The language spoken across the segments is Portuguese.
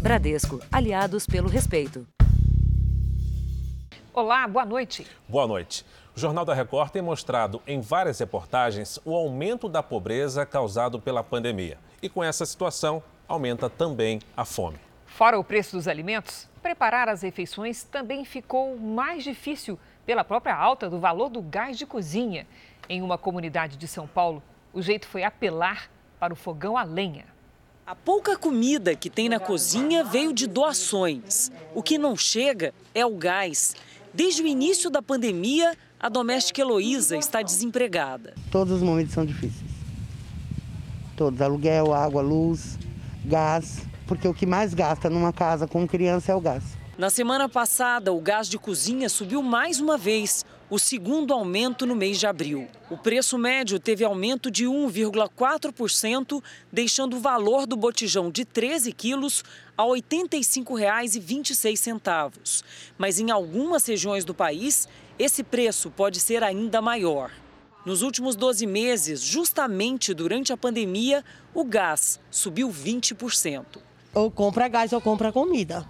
Bradesco, aliados pelo respeito. Olá, boa noite. Boa noite. O Jornal da Record tem mostrado em várias reportagens o aumento da pobreza causado pela pandemia. E com essa situação, aumenta também a fome. Fora o preço dos alimentos, preparar as refeições também ficou mais difícil pela própria alta do valor do gás de cozinha. Em uma comunidade de São Paulo, o jeito foi apelar para o fogão a lenha. A pouca comida que tem na cozinha veio de doações. O que não chega é o gás. Desde o início da pandemia, a doméstica Heloísa está desempregada. Todos os momentos são difíceis. Todos: aluguel, água, luz, gás. Porque o que mais gasta numa casa com criança é o gás. Na semana passada, o gás de cozinha subiu mais uma vez, o segundo aumento no mês de abril. O preço médio teve aumento de 1,4%, deixando o valor do botijão de 13 quilos a R$ 85,26. Mas em algumas regiões do país, esse preço pode ser ainda maior. Nos últimos 12 meses, justamente durante a pandemia, o gás subiu 20%. Ou compra gás ou compra comida.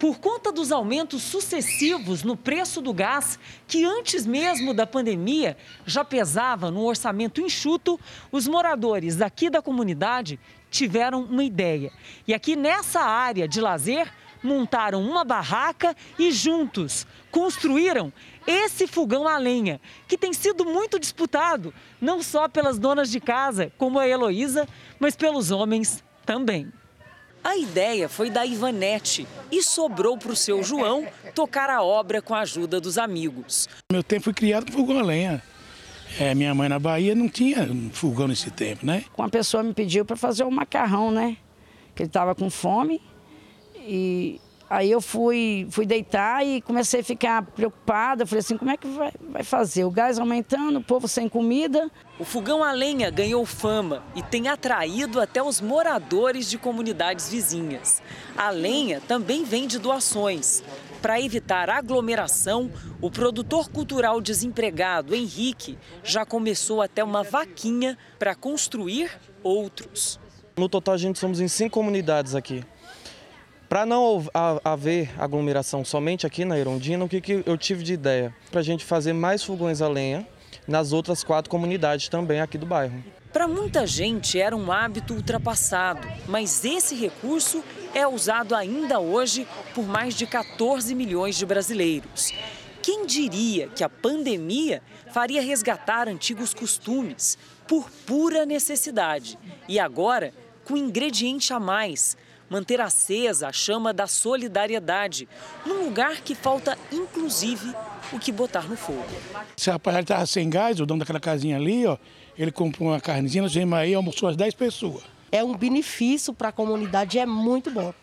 Por conta dos aumentos sucessivos no preço do gás, que antes mesmo da pandemia já pesava no orçamento enxuto, os moradores aqui da comunidade tiveram uma ideia. E aqui nessa área de lazer, montaram uma barraca e juntos construíram esse fogão a lenha, que tem sido muito disputado, não só pelas donas de casa, como a Heloísa, mas pelos homens também. A ideia foi da Ivanete e sobrou para o seu João tocar a obra com a ajuda dos amigos. Meu tempo foi criado com fogão a lenha. É, minha mãe na Bahia não tinha fogão nesse tempo, né? Uma pessoa me pediu para fazer um macarrão, né? Que ele estava com fome e Aí eu fui, fui deitar e comecei a ficar preocupada. Falei assim, como é que vai, vai fazer? O gás aumentando, o povo sem comida. O fogão a lenha ganhou fama e tem atraído até os moradores de comunidades vizinhas. A lenha também vem de doações. Para evitar aglomeração, o produtor cultural desempregado Henrique já começou até uma vaquinha para construir outros. No total, a gente somos em cinco comunidades aqui. Para não haver aglomeração somente aqui na Irondina, o que, que eu tive de ideia? Para a gente fazer mais fogões a lenha nas outras quatro comunidades também aqui do bairro. Para muita gente era um hábito ultrapassado, mas esse recurso é usado ainda hoje por mais de 14 milhões de brasileiros. Quem diria que a pandemia faria resgatar antigos costumes por pura necessidade e agora com ingrediente a mais manter acesa a chama da solidariedade, num lugar que falta, inclusive, o que botar no fogo. Esse rapaz estava sem gás, o dono daquela casinha ali, ó, ele comprou uma carnezinha, nós viemos aí almoçou as 10 pessoas. É um benefício para a comunidade, é muito bom.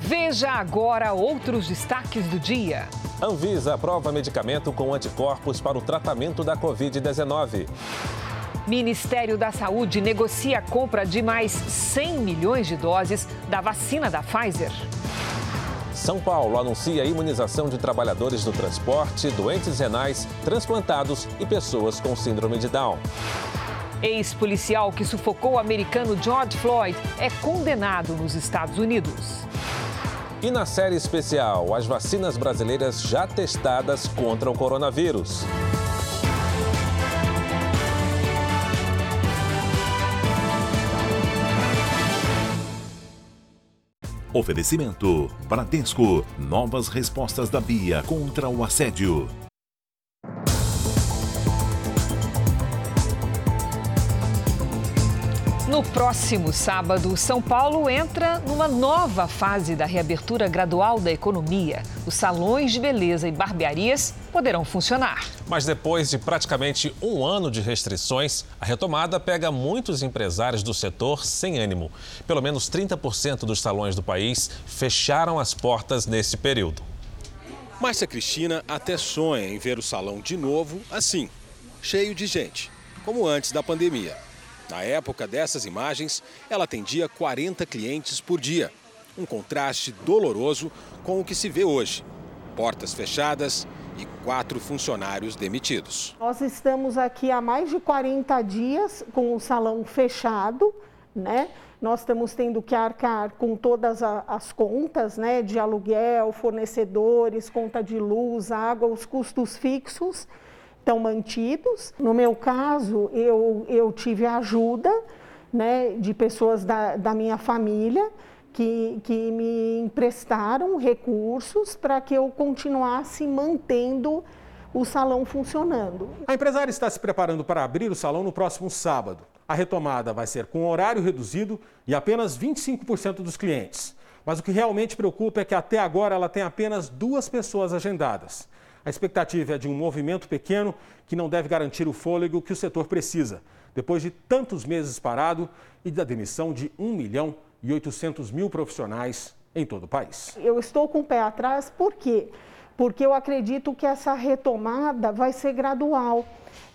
Veja agora outros destaques do dia. Anvisa aprova medicamento com anticorpos para o tratamento da Covid-19. Ministério da Saúde negocia a compra de mais 100 milhões de doses da vacina da Pfizer. São Paulo anuncia a imunização de trabalhadores do transporte, doentes renais, transplantados e pessoas com síndrome de Down. Ex-policial que sufocou o americano George Floyd é condenado nos Estados Unidos. E na série especial, as vacinas brasileiras já testadas contra o coronavírus. Oferecimento: Bradesco. Novas respostas da Bia contra o assédio. No próximo sábado, São Paulo entra numa nova fase da reabertura gradual da economia. Os salões de beleza e barbearias poderão funcionar. Mas depois de praticamente um ano de restrições, a retomada pega muitos empresários do setor sem ânimo. Pelo menos 30% dos salões do país fecharam as portas nesse período. Márcia Cristina até sonha em ver o salão de novo assim, cheio de gente, como antes da pandemia. Na época dessas imagens, ela atendia 40 clientes por dia. Um contraste doloroso com o que se vê hoje. Portas fechadas e quatro funcionários demitidos. Nós estamos aqui há mais de 40 dias com o salão fechado, né? nós estamos tendo que arcar com todas as contas, né, de aluguel, fornecedores, conta de luz, água, os custos fixos estão mantidos. No meu caso, eu, eu tive ajuda né, de pessoas da, da minha família que, que me emprestaram recursos para que eu continuasse mantendo o salão funcionando. A empresária está se preparando para abrir o salão no próximo sábado. A retomada vai ser com horário reduzido e apenas 25% dos clientes. Mas o que realmente preocupa é que até agora ela tem apenas duas pessoas agendadas. A expectativa é de um movimento pequeno que não deve garantir o fôlego que o setor precisa, depois de tantos meses parado e da demissão de 1 milhão e 800 mil profissionais em todo o país. Eu estou com o pé atrás, por quê? Porque eu acredito que essa retomada vai ser gradual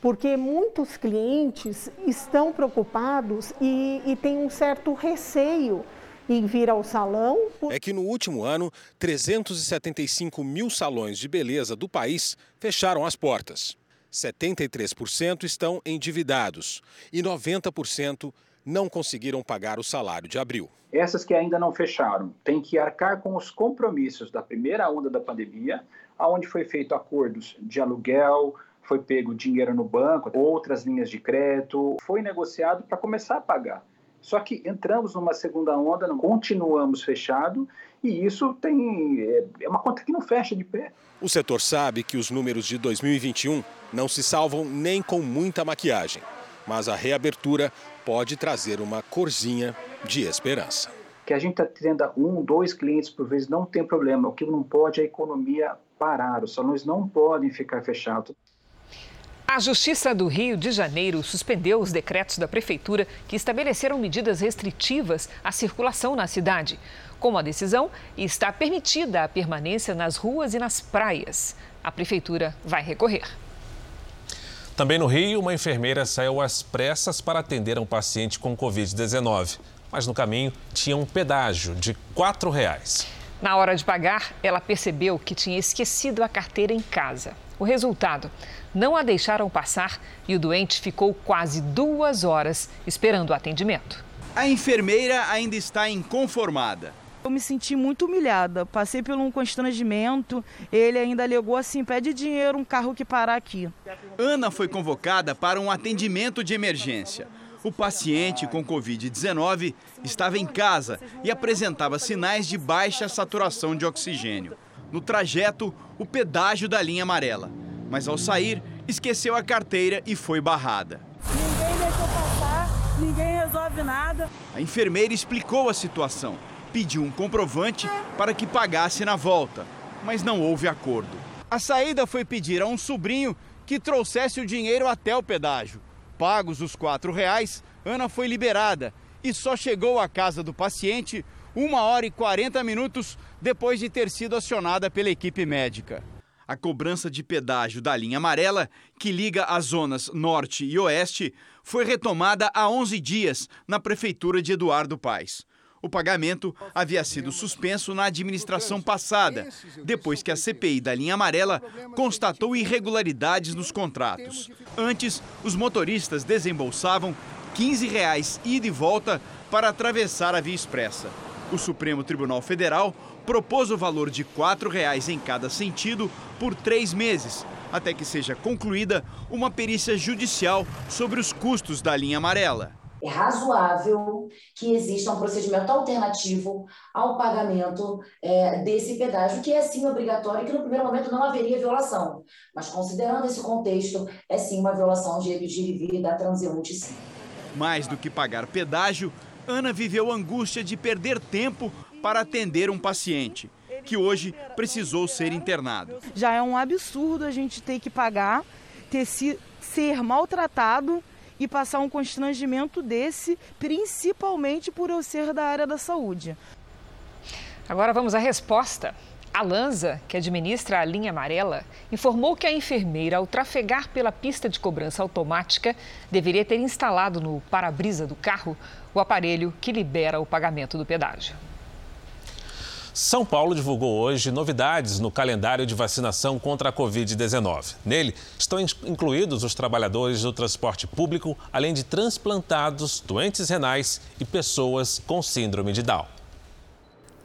porque muitos clientes estão preocupados e, e têm um certo receio em vir ao salão. É que no último ano, 375 mil salões de beleza do país fecharam as portas. 73% estão endividados e 90% não conseguiram pagar o salário de abril. Essas que ainda não fecharam têm que arcar com os compromissos da primeira onda da pandemia, onde foi feito acordos de aluguel, foi pego dinheiro no banco, outras linhas de crédito, foi negociado para começar a pagar. Só que entramos numa segunda onda, não continuamos fechado e isso tem é uma conta que não fecha de pé. O setor sabe que os números de 2021 não se salvam nem com muita maquiagem, mas a reabertura pode trazer uma corzinha de esperança. Que a gente atenda um, dois clientes por vez não tem problema. O que não pode é a economia parar. Os salões não podem ficar fechados. A Justiça do Rio de Janeiro suspendeu os decretos da Prefeitura que estabeleceram medidas restritivas à circulação na cidade. Com a decisão, está permitida a permanência nas ruas e nas praias. A Prefeitura vai recorrer. Também no Rio, uma enfermeira saiu às pressas para atender um paciente com Covid-19. Mas no caminho tinha um pedágio de 4 reais. Na hora de pagar, ela percebeu que tinha esquecido a carteira em casa. O resultado: não a deixaram passar e o doente ficou quase duas horas esperando o atendimento. A enfermeira ainda está inconformada. Eu me senti muito humilhada, passei por um constrangimento. Ele ainda alegou assim: pede dinheiro, um carro que parar aqui. Ana foi convocada para um atendimento de emergência. O paciente com Covid-19 estava em casa e apresentava sinais de baixa saturação de oxigênio. No trajeto, o pedágio da linha amarela mas ao sair, esqueceu a carteira e foi barrada. Ninguém deixou passar, ninguém resolve nada. A enfermeira explicou a situação, pediu um comprovante para que pagasse na volta, mas não houve acordo. A saída foi pedir a um sobrinho que trouxesse o dinheiro até o pedágio. Pagos os quatro reais, Ana foi liberada e só chegou à casa do paciente uma hora e 40 minutos depois de ter sido acionada pela equipe médica. A cobrança de pedágio da linha amarela, que liga as zonas norte e oeste, foi retomada há 11 dias na prefeitura de Eduardo Paes. O pagamento havia sido suspenso na administração passada, depois que a CPI da linha amarela constatou irregularidades nos contratos. Antes, os motoristas desembolsavam 15 reais ida e volta para atravessar a via expressa. O Supremo Tribunal Federal propôs o valor de R$ 4,00 em cada sentido por três meses, até que seja concluída uma perícia judicial sobre os custos da linha amarela. É razoável que exista um procedimento alternativo ao pagamento é, desse pedágio, que é sim obrigatório e que no primeiro momento não haveria violação. Mas considerando esse contexto, é sim uma violação de direito de ir e vir da transeunte, sim. Mais do que pagar pedágio, Ana viveu angústia de perder tempo para atender um paciente que hoje precisou ser internado. Já é um absurdo a gente ter que pagar, ter se, ser maltratado e passar um constrangimento desse, principalmente por eu ser da área da saúde. Agora vamos à resposta. A Lanza, que administra a linha amarela, informou que a enfermeira, ao trafegar pela pista de cobrança automática, deveria ter instalado no para-brisa do carro o aparelho que libera o pagamento do pedágio. São Paulo divulgou hoje novidades no calendário de vacinação contra a Covid-19. Nele estão incluídos os trabalhadores do transporte público, além de transplantados, doentes renais e pessoas com síndrome de Down.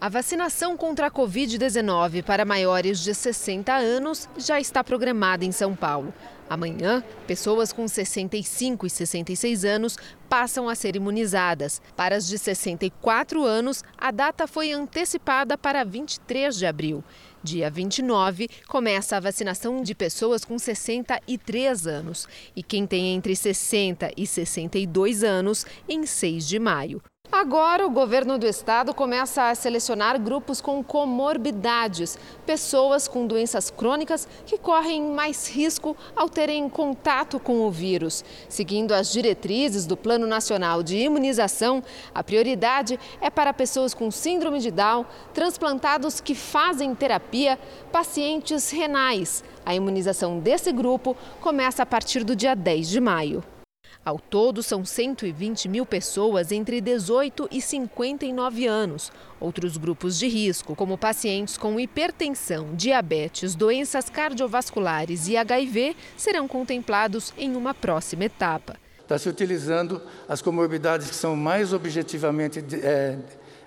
A vacinação contra a Covid-19 para maiores de 60 anos já está programada em São Paulo. Amanhã, pessoas com 65 e 66 anos passam a ser imunizadas. Para as de 64 anos, a data foi antecipada para 23 de abril. Dia 29, começa a vacinação de pessoas com 63 anos e quem tem entre 60 e 62 anos em 6 de maio. Agora, o governo do estado começa a selecionar grupos com comorbidades, pessoas com doenças crônicas que correm mais risco ao terem contato com o vírus. Seguindo as diretrizes do Plano Nacional de Imunização, a prioridade é para pessoas com síndrome de Down, transplantados que fazem terapia, pacientes renais. A imunização desse grupo começa a partir do dia 10 de maio. Ao todo, são 120 mil pessoas entre 18 e 59 anos. Outros grupos de risco, como pacientes com hipertensão, diabetes, doenças cardiovasculares e HIV, serão contemplados em uma próxima etapa. Está se utilizando as comorbidades que são mais objetivamente é,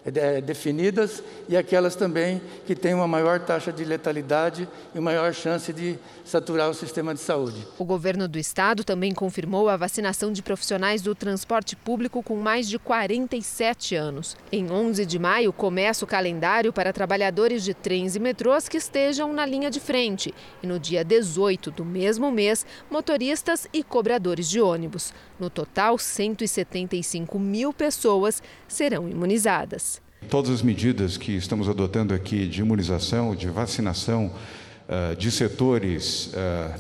é, definidas e aquelas também que têm uma maior taxa de letalidade e maior chance de saturar o sistema de saúde. O governo do estado também confirmou a vacinação de profissionais do transporte público com mais de 47 anos. Em 11 de maio começa o calendário para trabalhadores de trens e metrôs que estejam na linha de frente. E no dia 18 do mesmo mês, motoristas e cobradores de ônibus. No total, 175 mil pessoas serão imunizadas. Todas as medidas que estamos adotando aqui de imunização, de vacinação, eh, de setores, eh,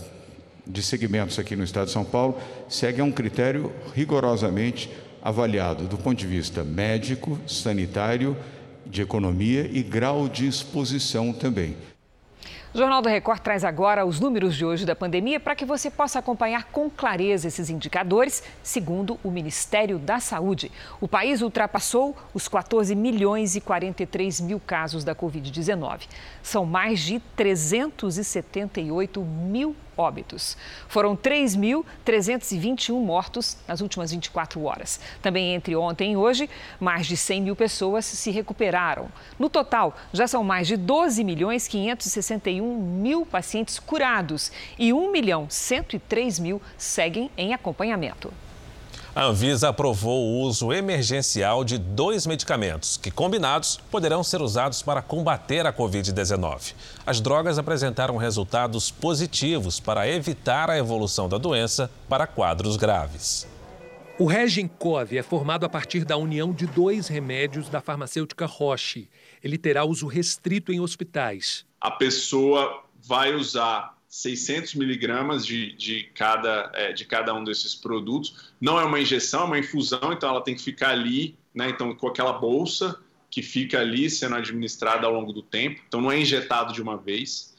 de segmentos aqui no Estado de São Paulo, seguem um critério rigorosamente avaliado do ponto de vista médico, sanitário, de economia e grau de exposição também. O Jornal do Record traz agora os números de hoje da pandemia para que você possa acompanhar com clareza esses indicadores, segundo o Ministério da Saúde. O país ultrapassou os 14 milhões e 43 mil casos da Covid-19. São mais de 378 mil óbitos. Foram 3.321 mortos nas últimas 24 horas. Também entre ontem e hoje, mais de 100 mil pessoas se recuperaram. No total, já são mais de 12 milhões 561 mil pacientes curados e 1 milhão 103 mil seguem em acompanhamento. A Anvisa aprovou o uso emergencial de dois medicamentos que, combinados, poderão ser usados para combater a Covid-19. As drogas apresentaram resultados positivos para evitar a evolução da doença para quadros graves. O Regencov é formado a partir da união de dois remédios da farmacêutica Roche. Ele terá uso restrito em hospitais. A pessoa vai usar 600 miligramas de, de, cada, é, de cada um desses produtos. Não é uma injeção, é uma infusão, então ela tem que ficar ali, né? Então, com aquela bolsa que fica ali sendo administrada ao longo do tempo. Então, não é injetado de uma vez.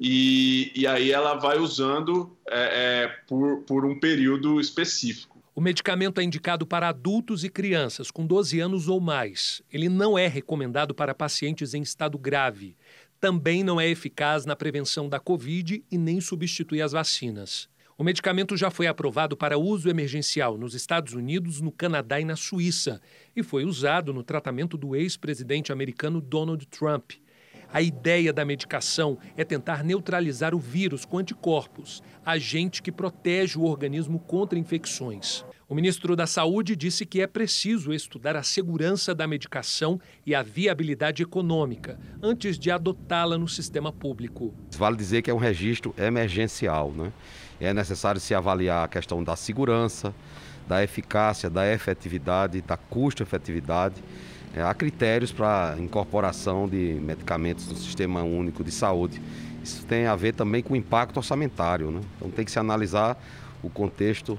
E, e aí ela vai usando é, é, por, por um período específico. O medicamento é indicado para adultos e crianças com 12 anos ou mais. Ele não é recomendado para pacientes em estado grave também não é eficaz na prevenção da Covid e nem substitui as vacinas. O medicamento já foi aprovado para uso emergencial nos Estados Unidos, no Canadá e na Suíça e foi usado no tratamento do ex-presidente americano Donald Trump. A ideia da medicação é tentar neutralizar o vírus com anticorpos, agente que protege o organismo contra infecções. O ministro da Saúde disse que é preciso estudar a segurança da medicação e a viabilidade econômica antes de adotá-la no sistema público. Vale dizer que é um registro emergencial, né? É necessário se avaliar a questão da segurança, da eficácia, da efetividade, da custo-efetividade. É, há critérios para incorporação de medicamentos no Sistema Único de Saúde. Isso tem a ver também com o impacto orçamentário, né? Então tem que se analisar o contexto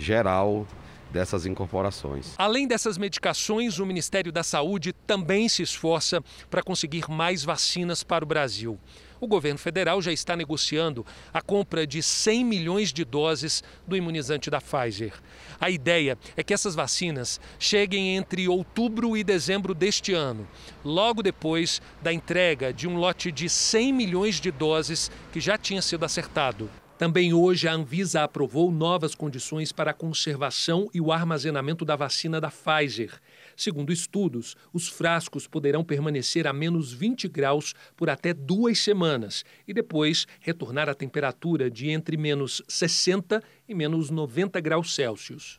geral dessas incorporações. Além dessas medicações, o Ministério da Saúde também se esforça para conseguir mais vacinas para o Brasil. O governo federal já está negociando a compra de 100 milhões de doses do imunizante da Pfizer. A ideia é que essas vacinas cheguem entre outubro e dezembro deste ano, logo depois da entrega de um lote de 100 milhões de doses que já tinha sido acertado. Também hoje a Anvisa aprovou novas condições para a conservação e o armazenamento da vacina da Pfizer. Segundo estudos, os frascos poderão permanecer a menos 20 graus por até duas semanas e depois retornar à temperatura de entre menos 60 e menos 90 graus Celsius.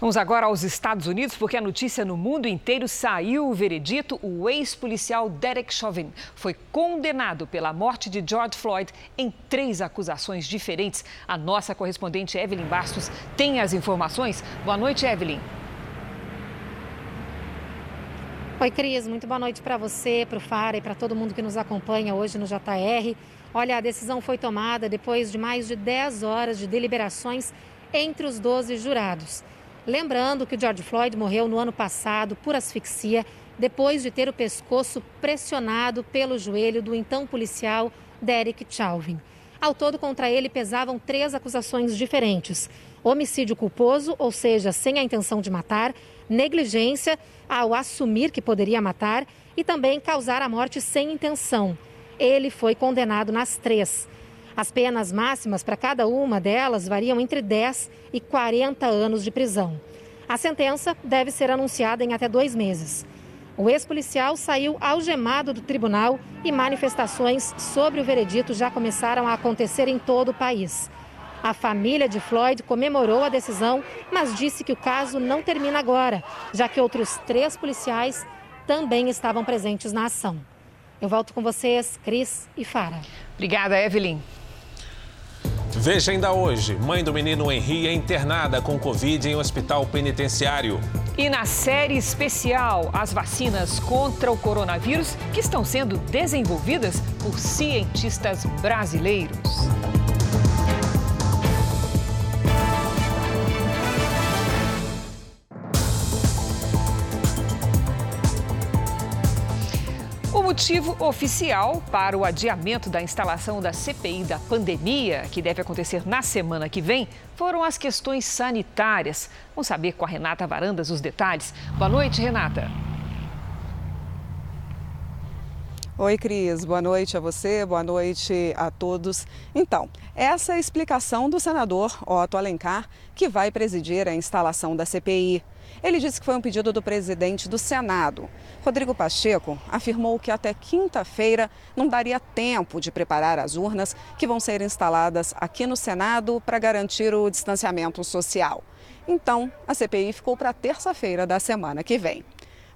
Vamos agora aos Estados Unidos, porque a notícia no mundo inteiro saiu o veredito. O ex-policial Derek Chauvin foi condenado pela morte de George Floyd em três acusações diferentes. A nossa correspondente Evelyn Bastos tem as informações. Boa noite, Evelyn. Oi, Cris. Muito boa noite para você, para o Fara e para todo mundo que nos acompanha hoje no JR. Olha, a decisão foi tomada depois de mais de 10 horas de deliberações entre os 12 jurados. Lembrando que o George Floyd morreu no ano passado por asfixia, depois de ter o pescoço pressionado pelo joelho do então policial Derek Chauvin. Ao todo, contra ele pesavam três acusações diferentes: homicídio culposo, ou seja, sem a intenção de matar, negligência ao assumir que poderia matar e também causar a morte sem intenção. Ele foi condenado nas três. As penas máximas para cada uma delas variam entre 10 e 40 anos de prisão. A sentença deve ser anunciada em até dois meses. O ex-policial saiu algemado do tribunal e manifestações sobre o veredito já começaram a acontecer em todo o país. A família de Floyd comemorou a decisão, mas disse que o caso não termina agora, já que outros três policiais também estavam presentes na ação. Eu volto com vocês, Cris e Fara. Obrigada, Evelyn. Veja ainda hoje: mãe do menino Henri é internada com Covid em um hospital penitenciário. E na série especial, as vacinas contra o coronavírus que estão sendo desenvolvidas por cientistas brasileiros. Motivo oficial para o adiamento da instalação da CPI da pandemia, que deve acontecer na semana que vem, foram as questões sanitárias. Vamos saber com a Renata Varandas os detalhes. Boa noite, Renata. Oi, Cris. Boa noite a você, boa noite a todos. Então, essa é a explicação do senador Otto Alencar, que vai presidir a instalação da CPI. Ele disse que foi um pedido do presidente do Senado. Rodrigo Pacheco afirmou que até quinta-feira não daria tempo de preparar as urnas que vão ser instaladas aqui no Senado para garantir o distanciamento social. Então, a CPI ficou para terça-feira da semana que vem.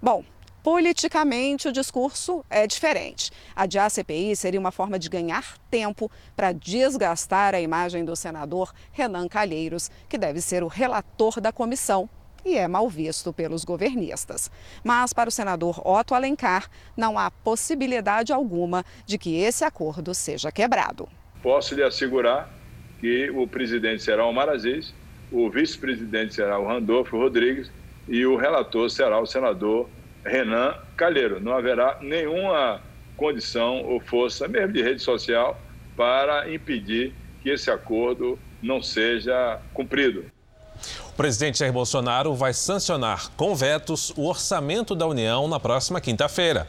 Bom, Politicamente, o discurso é diferente. Adiar a CPI seria uma forma de ganhar tempo para desgastar a imagem do senador Renan Calheiros, que deve ser o relator da comissão e é mal visto pelos governistas. Mas para o senador Otto Alencar, não há possibilidade alguma de que esse acordo seja quebrado. Posso lhe assegurar que o presidente será o Omar Aziz, o vice-presidente será o Randolfo Rodrigues e o relator será o senador Renan Calheiro. Não haverá nenhuma condição ou força, mesmo de rede social, para impedir que esse acordo não seja cumprido. O presidente Jair Bolsonaro vai sancionar com vetos o orçamento da União na próxima quinta-feira.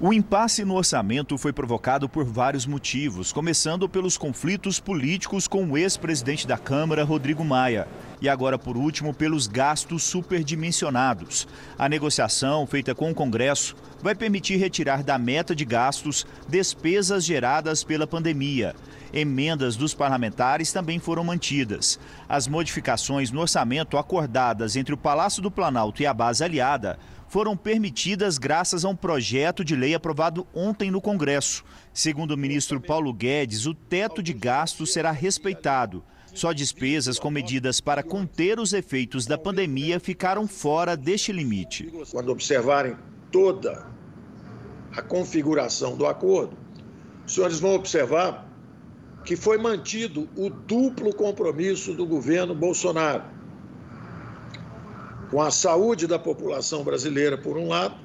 O impasse no orçamento foi provocado por vários motivos, começando pelos conflitos políticos com o ex-presidente da Câmara, Rodrigo Maia, e agora, por último, pelos gastos superdimensionados. A negociação feita com o Congresso vai permitir retirar da meta de gastos despesas geradas pela pandemia Emendas dos parlamentares também foram mantidas. As modificações no orçamento acordadas entre o Palácio do Planalto e a base aliada foram permitidas graças a um projeto de lei aprovado ontem no Congresso. Segundo o ministro Paulo Guedes, o teto de gastos será respeitado. Só despesas com medidas para conter os efeitos da pandemia ficaram fora deste limite. Quando observarem toda a configuração do acordo, os senhores vão observar que foi mantido o duplo compromisso do governo Bolsonaro com a saúde da população brasileira, por um lado,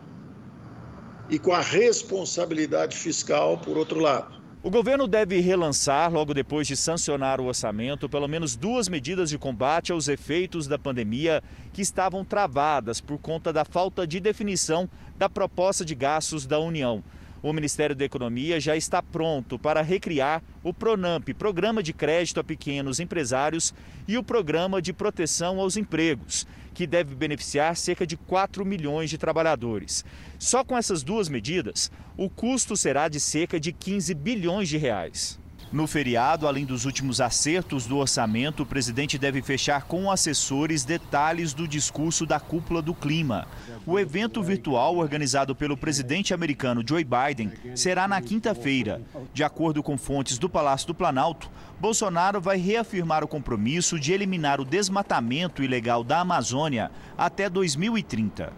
e com a responsabilidade fiscal, por outro lado. O governo deve relançar, logo depois de sancionar o orçamento, pelo menos duas medidas de combate aos efeitos da pandemia que estavam travadas por conta da falta de definição da proposta de gastos da União. O Ministério da Economia já está pronto para recriar o PRONAMP, Programa de Crédito a Pequenos Empresários, e o Programa de Proteção aos Empregos, que deve beneficiar cerca de 4 milhões de trabalhadores. Só com essas duas medidas, o custo será de cerca de 15 bilhões de reais. No feriado, além dos últimos acertos do orçamento, o presidente deve fechar com assessores detalhes do discurso da cúpula do clima. O evento virtual organizado pelo presidente americano Joe Biden será na quinta-feira. De acordo com fontes do Palácio do Planalto, Bolsonaro vai reafirmar o compromisso de eliminar o desmatamento ilegal da Amazônia até 2030.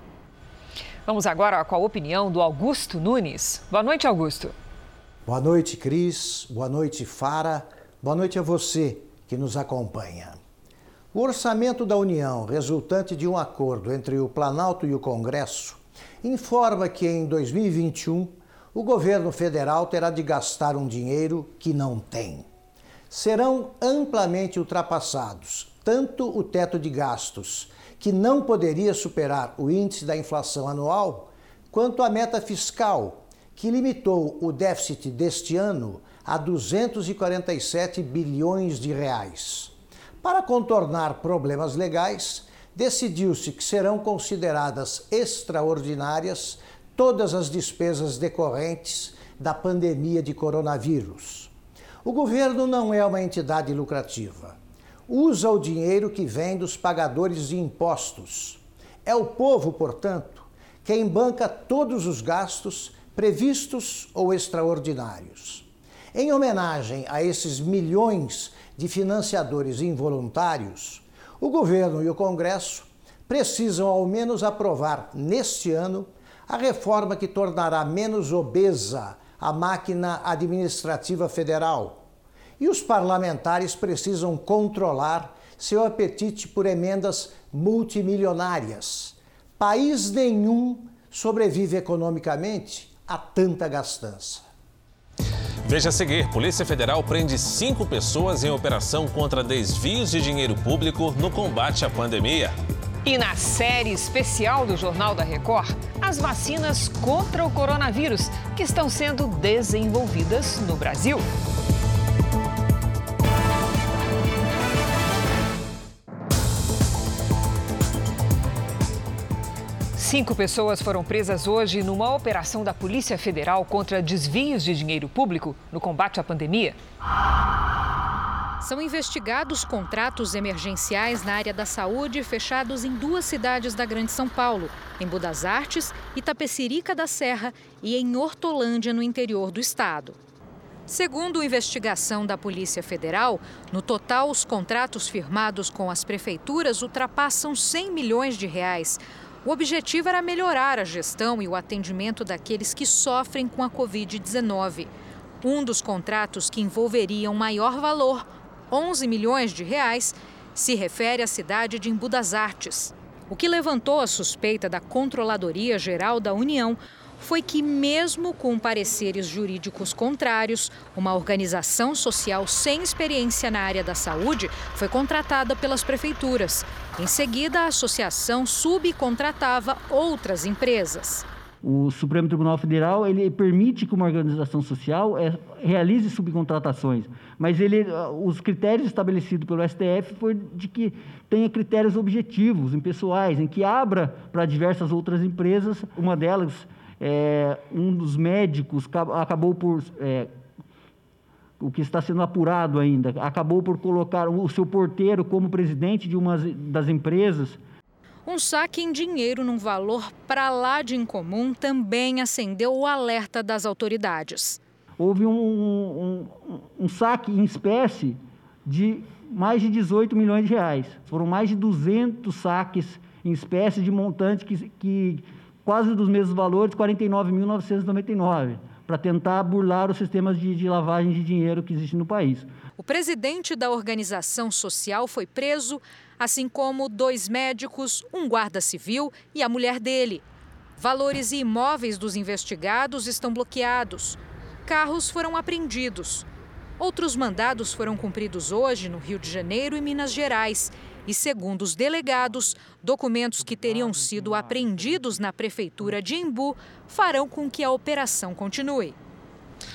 Vamos agora com a opinião do Augusto Nunes. Boa noite, Augusto. Boa noite, Cris. Boa noite, Fara. Boa noite a você que nos acompanha. O orçamento da União, resultante de um acordo entre o Planalto e o Congresso, informa que em 2021 o governo federal terá de gastar um dinheiro que não tem. Serão amplamente ultrapassados tanto o teto de gastos, que não poderia superar o índice da inflação anual, quanto a meta fiscal, que limitou o déficit deste ano a 247 bilhões de reais. Para contornar problemas legais, decidiu-se que serão consideradas extraordinárias todas as despesas decorrentes da pandemia de coronavírus. O governo não é uma entidade lucrativa. Usa o dinheiro que vem dos pagadores de impostos. É o povo, portanto, quem banca todos os gastos previstos ou extraordinários. Em homenagem a esses milhões de financiadores involuntários, o governo e o Congresso precisam ao menos aprovar neste ano a reforma que tornará menos obesa a máquina administrativa federal. E os parlamentares precisam controlar seu apetite por emendas multimilionárias. País nenhum sobrevive economicamente a tanta gastança. Veja a seguir: Polícia Federal prende cinco pessoas em operação contra desvios de dinheiro público no combate à pandemia. E na série especial do Jornal da Record, as vacinas contra o coronavírus que estão sendo desenvolvidas no Brasil. Cinco pessoas foram presas hoje numa operação da Polícia Federal contra desvios de dinheiro público no combate à pandemia. São investigados contratos emergenciais na área da saúde fechados em duas cidades da Grande São Paulo, em Budas Artes, Itapecerica da Serra e em Hortolândia, no interior do estado. Segundo investigação da Polícia Federal, no total os contratos firmados com as prefeituras ultrapassam 100 milhões de reais, o objetivo era melhorar a gestão e o atendimento daqueles que sofrem com a Covid-19. Um dos contratos que envolveria um maior valor, 11 milhões de reais, se refere à cidade de Embu das Artes. O que levantou a suspeita da Controladoria Geral da União foi que, mesmo com pareceres jurídicos contrários, uma organização social sem experiência na área da saúde foi contratada pelas prefeituras. Em seguida, a associação subcontratava outras empresas. O Supremo Tribunal Federal ele permite que uma organização social é, realize subcontratações, mas ele, os critérios estabelecidos pelo STF foi de que tenha critérios objetivos, impessoais, em que abra para diversas outras empresas. Uma delas é, um dos médicos acabou por. É, o que está sendo apurado ainda, acabou por colocar o seu porteiro como presidente de uma das empresas. Um saque em dinheiro num valor para lá de incomum também acendeu o alerta das autoridades. Houve um, um, um saque em espécie de mais de 18 milhões de reais. Foram mais de 200 saques em espécie de montante que, que quase dos mesmos valores, 49.999, para tentar burlar os sistemas de, de lavagem de dinheiro que existem no país. O presidente da organização social foi preso assim como dois médicos, um guarda civil e a mulher dele. Valores e imóveis dos investigados estão bloqueados. Carros foram apreendidos. Outros mandados foram cumpridos hoje no Rio de Janeiro e Minas Gerais. E, segundo os delegados, documentos que teriam sido apreendidos na prefeitura de Embu farão com que a operação continue.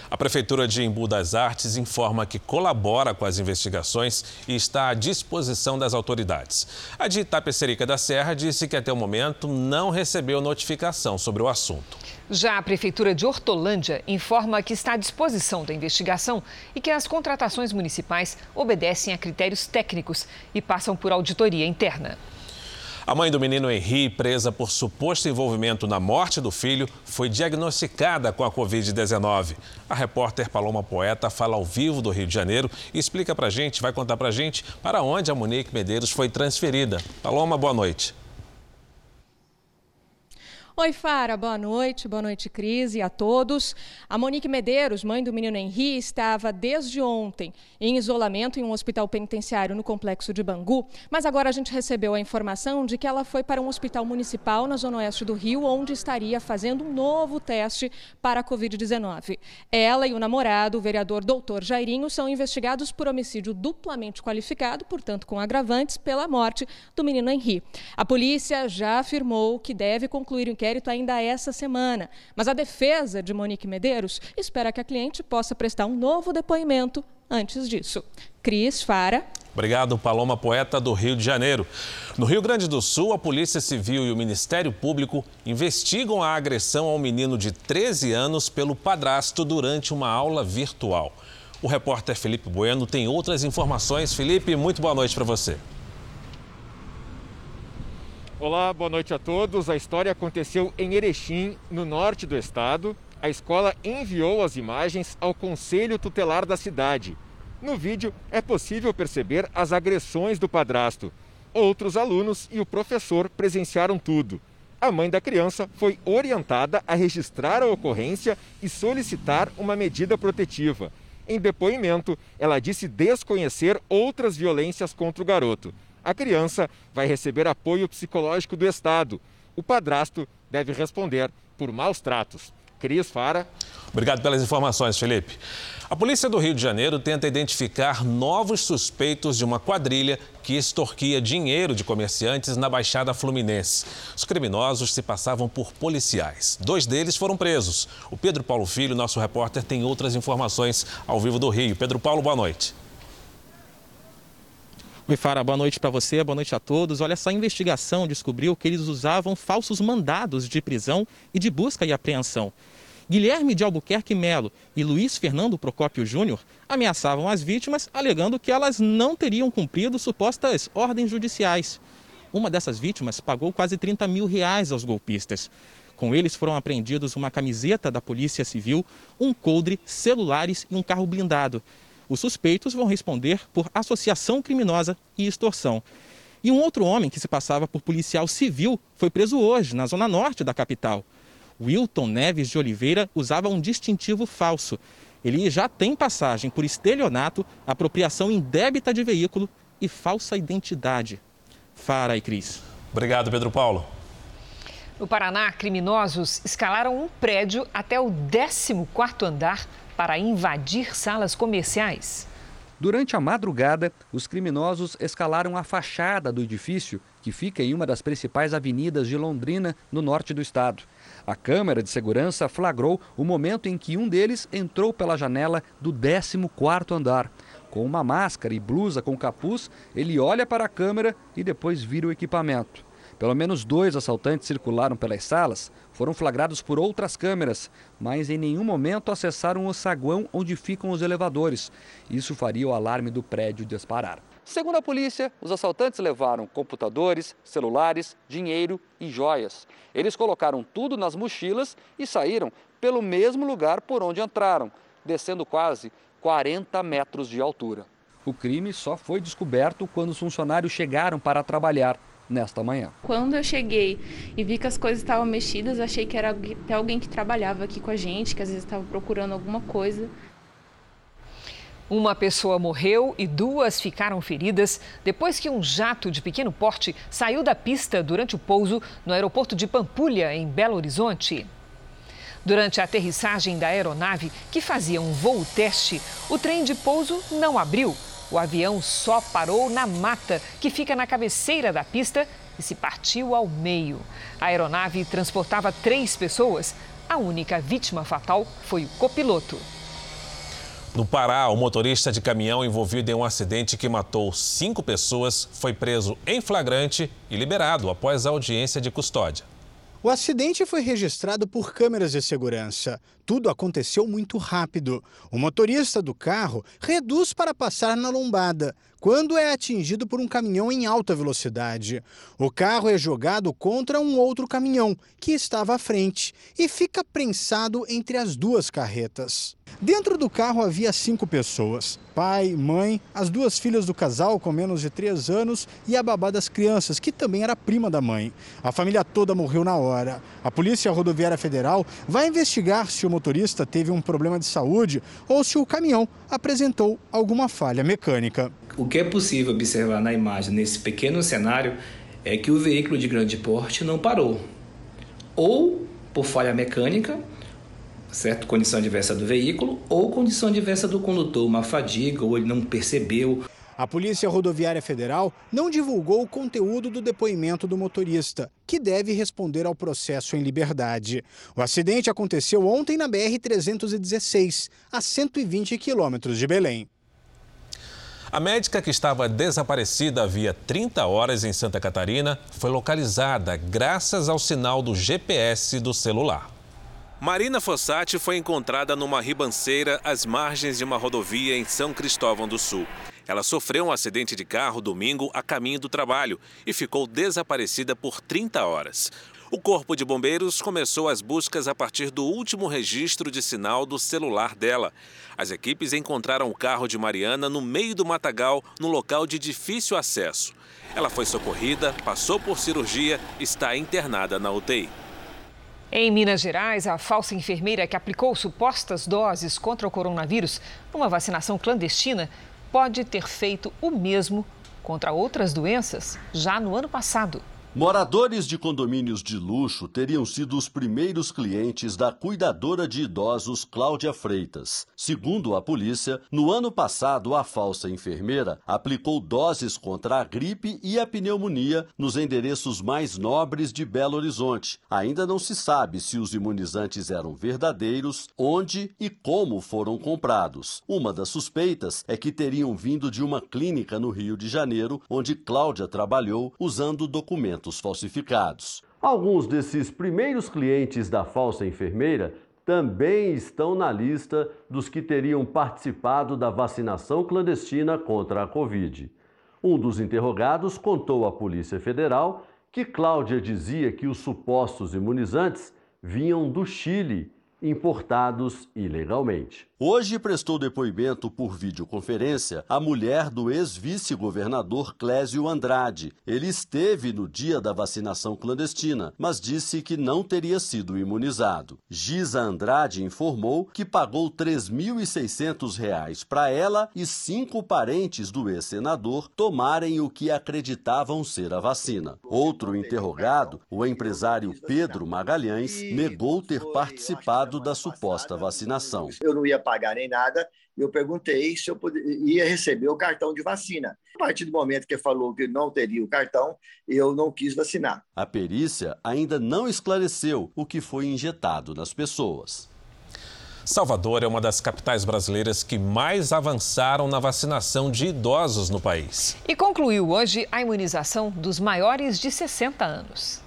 A Prefeitura de Embu das Artes informa que colabora com as investigações e está à disposição das autoridades. A de Itapecerica da Serra disse que até o momento não recebeu notificação sobre o assunto. Já a Prefeitura de Hortolândia informa que está à disposição da investigação e que as contratações municipais obedecem a critérios técnicos e passam por auditoria interna. A mãe do menino Henri, presa por suposto envolvimento na morte do filho, foi diagnosticada com a Covid-19. A repórter Paloma Poeta fala ao vivo do Rio de Janeiro e explica pra gente, vai contar pra gente para onde a Monique Medeiros foi transferida. Paloma, boa noite. Oi, Fara, boa noite, boa noite, Cris, e a todos. A Monique Medeiros, mãe do menino Henri, estava desde ontem em isolamento em um hospital penitenciário no complexo de Bangu, mas agora a gente recebeu a informação de que ela foi para um hospital municipal na zona oeste do Rio, onde estaria fazendo um novo teste para a Covid-19. Ela e o namorado, o vereador doutor Jairinho, são investigados por homicídio duplamente qualificado, portanto com agravantes, pela morte do menino Henri. A polícia já afirmou que deve concluir o inquérito inquérito ainda essa semana. Mas a defesa de Monique Medeiros espera que a cliente possa prestar um novo depoimento antes disso. Cris Fara. Obrigado, Paloma Poeta do Rio de Janeiro. No Rio Grande do Sul, a Polícia Civil e o Ministério Público investigam a agressão ao menino de 13 anos pelo padrasto durante uma aula virtual. O repórter Felipe Bueno tem outras informações. Felipe, muito boa noite para você. Olá, boa noite a todos. A história aconteceu em Erechim, no norte do estado. A escola enviou as imagens ao conselho tutelar da cidade. No vídeo é possível perceber as agressões do padrasto. Outros alunos e o professor presenciaram tudo. A mãe da criança foi orientada a registrar a ocorrência e solicitar uma medida protetiva. Em depoimento, ela disse desconhecer outras violências contra o garoto a criança vai receber apoio psicológico do Estado. O padrasto deve responder por maus tratos. Cris Fara. Obrigado pelas informações, Felipe. A polícia do Rio de Janeiro tenta identificar novos suspeitos de uma quadrilha que extorquia dinheiro de comerciantes na Baixada Fluminense. Os criminosos se passavam por policiais. Dois deles foram presos. O Pedro Paulo Filho, nosso repórter, tem outras informações ao vivo do Rio. Pedro Paulo, boa noite. Oi, Fara, boa noite para você, boa noite a todos. Olha, essa investigação descobriu que eles usavam falsos mandados de prisão e de busca e apreensão. Guilherme de Albuquerque Melo e Luiz Fernando Procópio Júnior ameaçavam as vítimas, alegando que elas não teriam cumprido supostas ordens judiciais. Uma dessas vítimas pagou quase 30 mil reais aos golpistas. Com eles foram apreendidos uma camiseta da Polícia Civil, um coldre, celulares e um carro blindado. Os suspeitos vão responder por associação criminosa e extorsão. E um outro homem que se passava por policial civil foi preso hoje, na zona norte da capital. Wilton Neves de Oliveira usava um distintivo falso. Ele já tem passagem por estelionato, apropriação indébita de veículo e falsa identidade. Fara e Cris. Obrigado, Pedro Paulo. No Paraná, criminosos escalaram um prédio até o 14º andar para invadir salas comerciais. Durante a madrugada, os criminosos escalaram a fachada do edifício, que fica em uma das principais avenidas de Londrina, no norte do estado. A câmera de segurança flagrou o momento em que um deles entrou pela janela do 14º andar. Com uma máscara e blusa com capuz, ele olha para a câmera e depois vira o equipamento. Pelo menos dois assaltantes circularam pelas salas, foram flagrados por outras câmeras, mas em nenhum momento acessaram o saguão onde ficam os elevadores. Isso faria o alarme do prédio disparar. Segundo a polícia, os assaltantes levaram computadores, celulares, dinheiro e joias. Eles colocaram tudo nas mochilas e saíram pelo mesmo lugar por onde entraram, descendo quase 40 metros de altura. O crime só foi descoberto quando os funcionários chegaram para trabalhar nesta manhã. Quando eu cheguei e vi que as coisas estavam mexidas, achei que era até alguém que trabalhava aqui com a gente, que às vezes estava procurando alguma coisa. Uma pessoa morreu e duas ficaram feridas depois que um jato de pequeno porte saiu da pista durante o pouso no aeroporto de Pampulha, em Belo Horizonte. Durante a aterrissagem da aeronave, que fazia um voo teste, o trem de pouso não abriu. O avião só parou na mata, que fica na cabeceira da pista, e se partiu ao meio. A aeronave transportava três pessoas. A única vítima fatal foi o copiloto. No Pará, o motorista de caminhão envolvido em um acidente que matou cinco pessoas foi preso em flagrante e liberado após a audiência de custódia. O acidente foi registrado por câmeras de segurança. Tudo aconteceu muito rápido. O motorista do carro reduz para passar na lombada, quando é atingido por um caminhão em alta velocidade. O carro é jogado contra um outro caminhão, que estava à frente, e fica prensado entre as duas carretas. Dentro do carro havia cinco pessoas: pai, mãe, as duas filhas do casal com menos de três anos e a babá das crianças, que também era prima da mãe. A família toda morreu na hora. A Polícia Rodoviária Federal vai investigar se o motorista teve um problema de saúde ou se o caminhão apresentou alguma falha mecânica. O que é possível observar na imagem nesse pequeno cenário é que o veículo de grande porte não parou, ou por falha mecânica certo? Condição adversa do veículo ou condição adversa do condutor, uma fadiga ou ele não percebeu. A Polícia Rodoviária Federal não divulgou o conteúdo do depoimento do motorista, que deve responder ao processo em liberdade. O acidente aconteceu ontem na BR-316, a 120 quilômetros de Belém. A médica que estava desaparecida havia 30 horas em Santa Catarina foi localizada graças ao sinal do GPS do celular. Marina Fossati foi encontrada numa ribanceira às margens de uma rodovia em São Cristóvão do Sul. Ela sofreu um acidente de carro domingo a caminho do trabalho e ficou desaparecida por 30 horas. O Corpo de Bombeiros começou as buscas a partir do último registro de sinal do celular dela. As equipes encontraram o carro de Mariana no meio do matagal, no local de difícil acesso. Ela foi socorrida, passou por cirurgia está internada na UTI. Em Minas Gerais, a falsa enfermeira que aplicou supostas doses contra o coronavírus numa vacinação clandestina pode ter feito o mesmo contra outras doenças já no ano passado. Moradores de condomínios de luxo teriam sido os primeiros clientes da cuidadora de idosos Cláudia Freitas. Segundo a polícia, no ano passado, a falsa enfermeira aplicou doses contra a gripe e a pneumonia nos endereços mais nobres de Belo Horizonte. Ainda não se sabe se os imunizantes eram verdadeiros, onde e como foram comprados. Uma das suspeitas é que teriam vindo de uma clínica no Rio de Janeiro, onde Cláudia trabalhou usando documentos falsificados. Alguns desses primeiros clientes da falsa enfermeira também estão na lista dos que teriam participado da vacinação clandestina contra a Covid. Um dos interrogados contou à Polícia Federal que Cláudia dizia que os supostos imunizantes vinham do Chile importados ilegalmente. Hoje prestou depoimento por videoconferência a mulher do ex-vice-governador Clésio Andrade. Ele esteve no dia da vacinação clandestina, mas disse que não teria sido imunizado. Giza Andrade informou que pagou R$ 3.600 para ela e cinco parentes do ex-senador tomarem o que acreditavam ser a vacina. Outro interrogado, o empresário Pedro Magalhães, negou ter participado da suposta vacinação. Eu não ia pagar nem nada, eu perguntei se eu ia receber o cartão de vacina. A partir do momento que falou que não teria o cartão, eu não quis vacinar. A perícia ainda não esclareceu o que foi injetado nas pessoas. Salvador é uma das capitais brasileiras que mais avançaram na vacinação de idosos no país. E concluiu hoje a imunização dos maiores de 60 anos.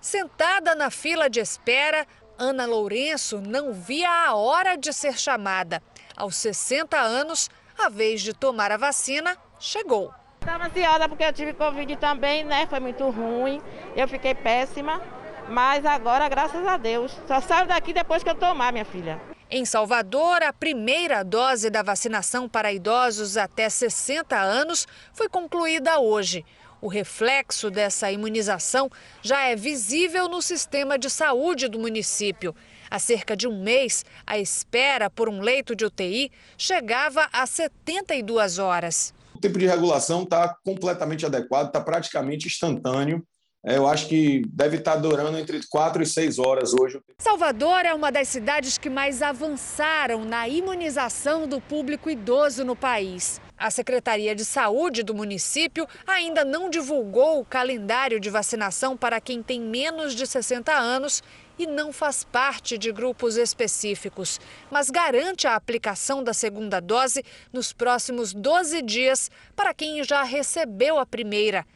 Sentada na fila de espera, Ana Lourenço não via a hora de ser chamada. Aos 60 anos, a vez de tomar a vacina chegou. Estava ansiosa porque eu tive Covid também, né? Foi muito ruim. Eu fiquei péssima. Mas agora, graças a Deus, só saio daqui depois que eu tomar, minha filha. Em Salvador, a primeira dose da vacinação para idosos até 60 anos foi concluída hoje. O reflexo dessa imunização já é visível no sistema de saúde do município. Há cerca de um mês, a espera por um leito de UTI chegava a 72 horas. O tempo de regulação está completamente adequado, está praticamente instantâneo. É, eu acho que deve estar durando entre 4 e 6 horas hoje. Salvador é uma das cidades que mais avançaram na imunização do público idoso no país. A Secretaria de Saúde do município ainda não divulgou o calendário de vacinação para quem tem menos de 60 anos e não faz parte de grupos específicos, mas garante a aplicação da segunda dose nos próximos 12 dias para quem já recebeu a primeira.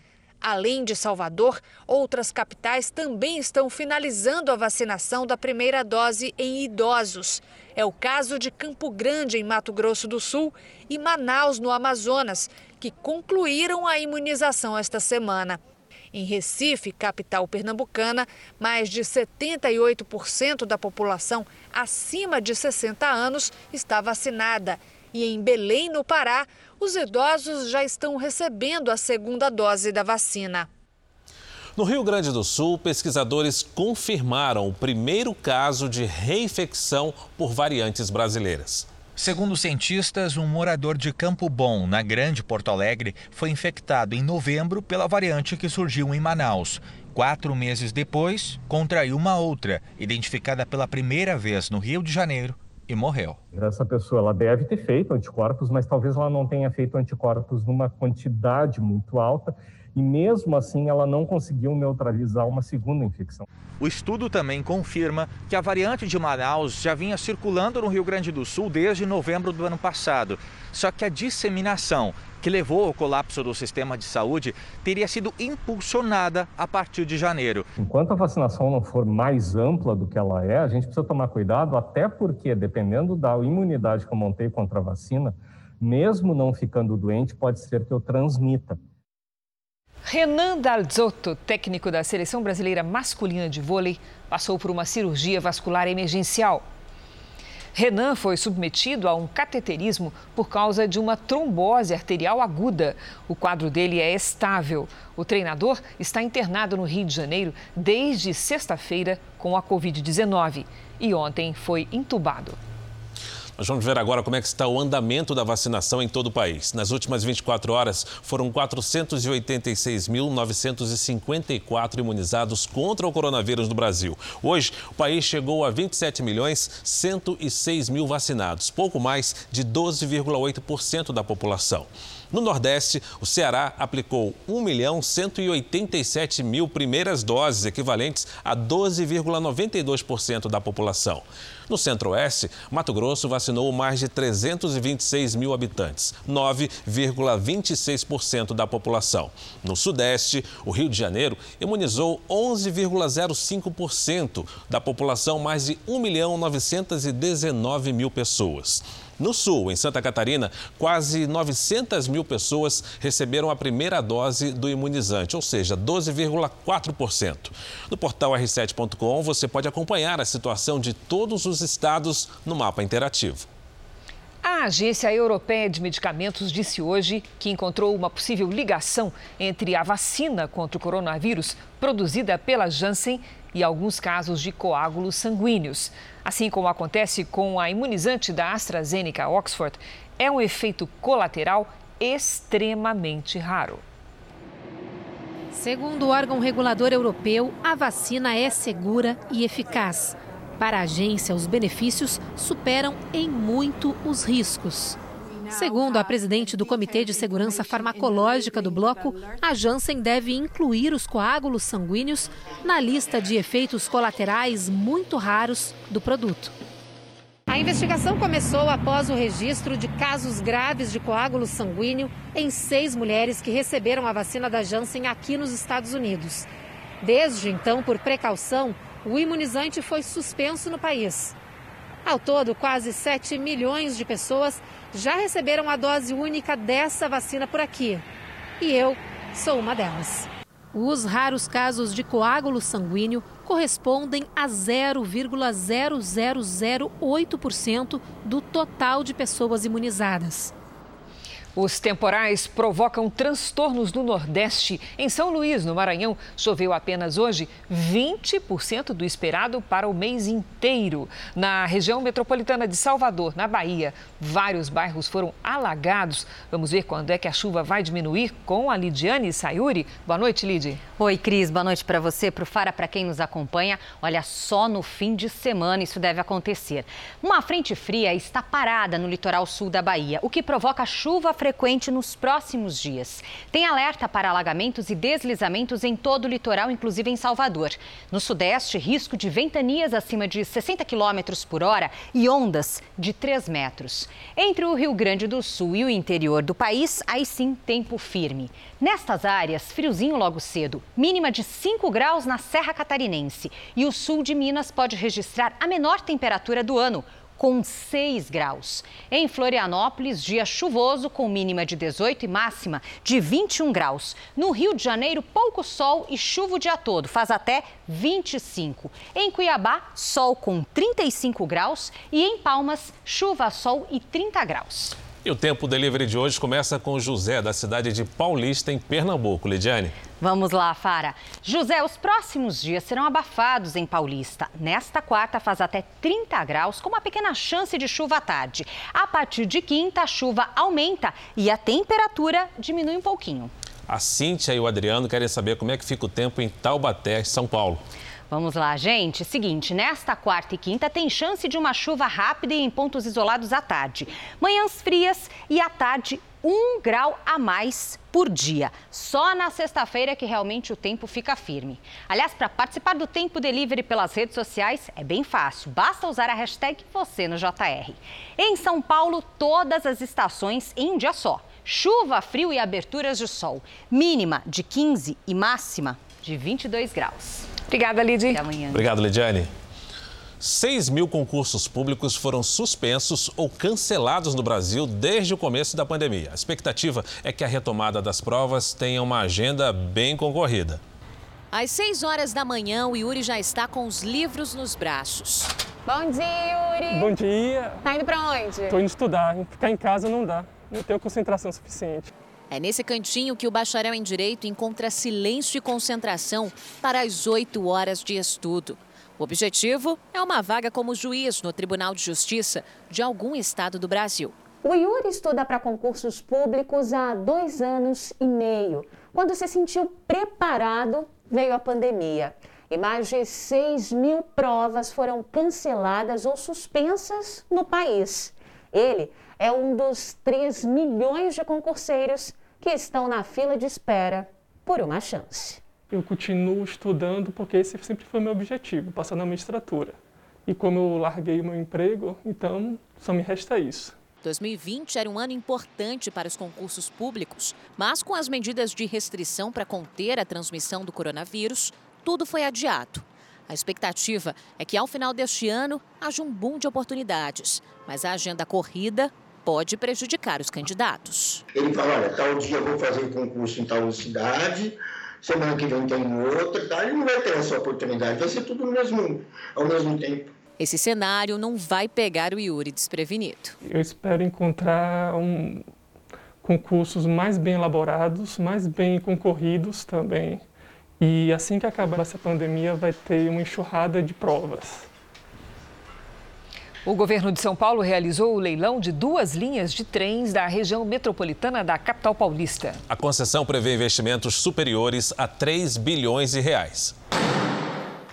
Além de Salvador, outras capitais também estão finalizando a vacinação da primeira dose em idosos. É o caso de Campo Grande, em Mato Grosso do Sul, e Manaus, no Amazonas, que concluíram a imunização esta semana. Em Recife, capital pernambucana, mais de 78% da população acima de 60 anos está vacinada. E em Belém, no Pará, os idosos já estão recebendo a segunda dose da vacina. No Rio Grande do Sul, pesquisadores confirmaram o primeiro caso de reinfecção por variantes brasileiras. Segundo cientistas, um morador de Campo Bom, na Grande Porto Alegre, foi infectado em novembro pela variante que surgiu em Manaus. Quatro meses depois, contraiu uma outra, identificada pela primeira vez no Rio de Janeiro, e morreu. Essa pessoa ela deve ter feito anticorpos, mas talvez ela não tenha feito anticorpos numa quantidade muito alta e mesmo assim ela não conseguiu neutralizar uma segunda infecção. O estudo também confirma que a variante de Manaus já vinha circulando no Rio Grande do Sul desde novembro do ano passado. Só que a disseminação que levou ao colapso do sistema de saúde teria sido impulsionada a partir de janeiro. Enquanto a vacinação não for mais ampla do que ela é, a gente precisa tomar cuidado, até porque, dependendo da imunidade que eu montei contra a vacina, mesmo não ficando doente, pode ser que eu transmita. Renan Dalzotto, técnico da seleção brasileira masculina de vôlei, passou por uma cirurgia vascular emergencial. Renan foi submetido a um cateterismo por causa de uma trombose arterial aguda. O quadro dele é estável. O treinador está internado no Rio de Janeiro desde sexta-feira com a Covid-19 e ontem foi entubado. Nós vamos ver agora como é que está o andamento da vacinação em todo o país. Nas últimas 24 horas, foram 486.954 imunizados contra o coronavírus no Brasil. Hoje, o país chegou a 27 milhões 106 mil vacinados, pouco mais de 12,8% da população. No Nordeste, o Ceará aplicou 1 milhão 187 mil primeiras doses, equivalentes a 12,92% da população. No Centro-Oeste, Mato Grosso vacinou mais de 326 mil habitantes, 9,26% da população. No Sudeste, o Rio de Janeiro imunizou 11,05% da população, mais de 1 milhão 919 mil pessoas. No Sul, em Santa Catarina, quase 900 mil pessoas receberam a primeira dose do imunizante, ou seja, 12,4%. No portal r7.com você pode acompanhar a situação de todos os estados no mapa interativo. A Agência Europeia de Medicamentos disse hoje que encontrou uma possível ligação entre a vacina contra o coronavírus produzida pela Janssen e alguns casos de coágulos sanguíneos. Assim como acontece com a imunizante da AstraZeneca Oxford, é um efeito colateral extremamente raro. Segundo o órgão regulador europeu, a vacina é segura e eficaz. Para a agência, os benefícios superam em muito os riscos. Segundo a presidente do Comitê de Segurança Farmacológica do bloco, a Janssen deve incluir os coágulos sanguíneos na lista de efeitos colaterais muito raros do produto. A investigação começou após o registro de casos graves de coágulo sanguíneo em seis mulheres que receberam a vacina da Janssen aqui nos Estados Unidos. Desde então, por precaução, o imunizante foi suspenso no país. Ao todo, quase 7 milhões de pessoas já receberam a dose única dessa vacina por aqui. E eu sou uma delas. Os raros casos de coágulo sanguíneo correspondem a 0,0008% do total de pessoas imunizadas. Os temporais provocam transtornos no Nordeste. Em São Luís, no Maranhão, choveu apenas hoje 20% do esperado para o mês inteiro. Na região metropolitana de Salvador, na Bahia, vários bairros foram alagados. Vamos ver quando é que a chuva vai diminuir com a Lidiane Sayuri. Boa noite, Lid. Oi, Cris. Boa noite para você, para o Fara, para quem nos acompanha. Olha, só no fim de semana isso deve acontecer. Uma frente fria está parada no litoral sul da Bahia, o que provoca chuva frequente nos próximos dias. Tem alerta para alagamentos e deslizamentos em todo o litoral, inclusive em Salvador. No sudeste, risco de ventanias acima de 60 km por hora e ondas de 3 metros. Entre o Rio Grande do Sul e o interior do país, aí sim, tempo firme. Nestas áreas, friozinho logo cedo, mínima de 5 graus na Serra Catarinense. E o sul de Minas pode registrar a menor temperatura do ano, com 6 graus. Em Florianópolis, dia chuvoso com mínima de 18 e máxima de 21 graus. No Rio de Janeiro, pouco sol e chuva o dia todo, faz até 25. Em Cuiabá, sol com 35 graus e em Palmas, chuva, sol e 30 graus. E o tempo delivery de hoje começa com José, da cidade de Paulista, em Pernambuco. Lidiane. Vamos lá, Fara. José, os próximos dias serão abafados em Paulista. Nesta quarta faz até 30 graus, com uma pequena chance de chuva à tarde. A partir de quinta, a chuva aumenta e a temperatura diminui um pouquinho. A Cíntia e o Adriano querem saber como é que fica o tempo em Taubaté, São Paulo. Vamos lá, gente. Seguinte, nesta quarta e quinta tem chance de uma chuva rápida e em pontos isolados à tarde. Manhãs frias e à tarde um grau a mais por dia. Só na sexta-feira que realmente o tempo fica firme. Aliás, para participar do Tempo Delivery pelas redes sociais é bem fácil. Basta usar a hashtag você no JR. Em São Paulo, todas as estações em dia só. Chuva, frio e aberturas de sol. Mínima de 15 e máxima de 22 graus. Obrigada, Lidy. Até amanhã. Obrigado, Lidiane. 6 mil concursos públicos foram suspensos ou cancelados no Brasil desde o começo da pandemia. A expectativa é que a retomada das provas tenha uma agenda bem concorrida. Às 6 horas da manhã, o Yuri já está com os livros nos braços. Bom dia, Yuri. Bom dia. Tá indo para onde? Tô indo estudar. Ficar em casa não dá. Não tenho concentração suficiente. É nesse cantinho que o bacharel em Direito encontra silêncio e concentração para as oito horas de estudo. O objetivo é uma vaga como juiz no Tribunal de Justiça de algum estado do Brasil. O Yuri estuda para concursos públicos há dois anos e meio. Quando se sentiu preparado, veio a pandemia. E mais de 6 mil provas foram canceladas ou suspensas no país. Ele é um dos 3 milhões de concurseiros que estão na fila de espera por uma chance. Eu continuo estudando porque esse sempre foi meu objetivo, passar na magistratura. E como eu larguei o meu emprego, então só me resta isso. 2020 era um ano importante para os concursos públicos, mas com as medidas de restrição para conter a transmissão do coronavírus, tudo foi adiado. A expectativa é que ao final deste ano haja um boom de oportunidades, mas a agenda corrida pode prejudicar os candidatos. Ele fala, olha, tal dia eu vou fazer concurso em tal cidade, semana que vem tem outra, tá? ele não vai ter essa oportunidade, vai ser tudo no mesmo, ao mesmo tempo. Esse cenário não vai pegar o Yuri desprevenido. Eu espero encontrar um, concursos mais bem elaborados, mais bem concorridos também. E assim que acabar essa pandemia, vai ter uma enxurrada de provas. O governo de São Paulo realizou o leilão de duas linhas de trens da região metropolitana da capital paulista. A concessão prevê investimentos superiores a 3 bilhões de reais.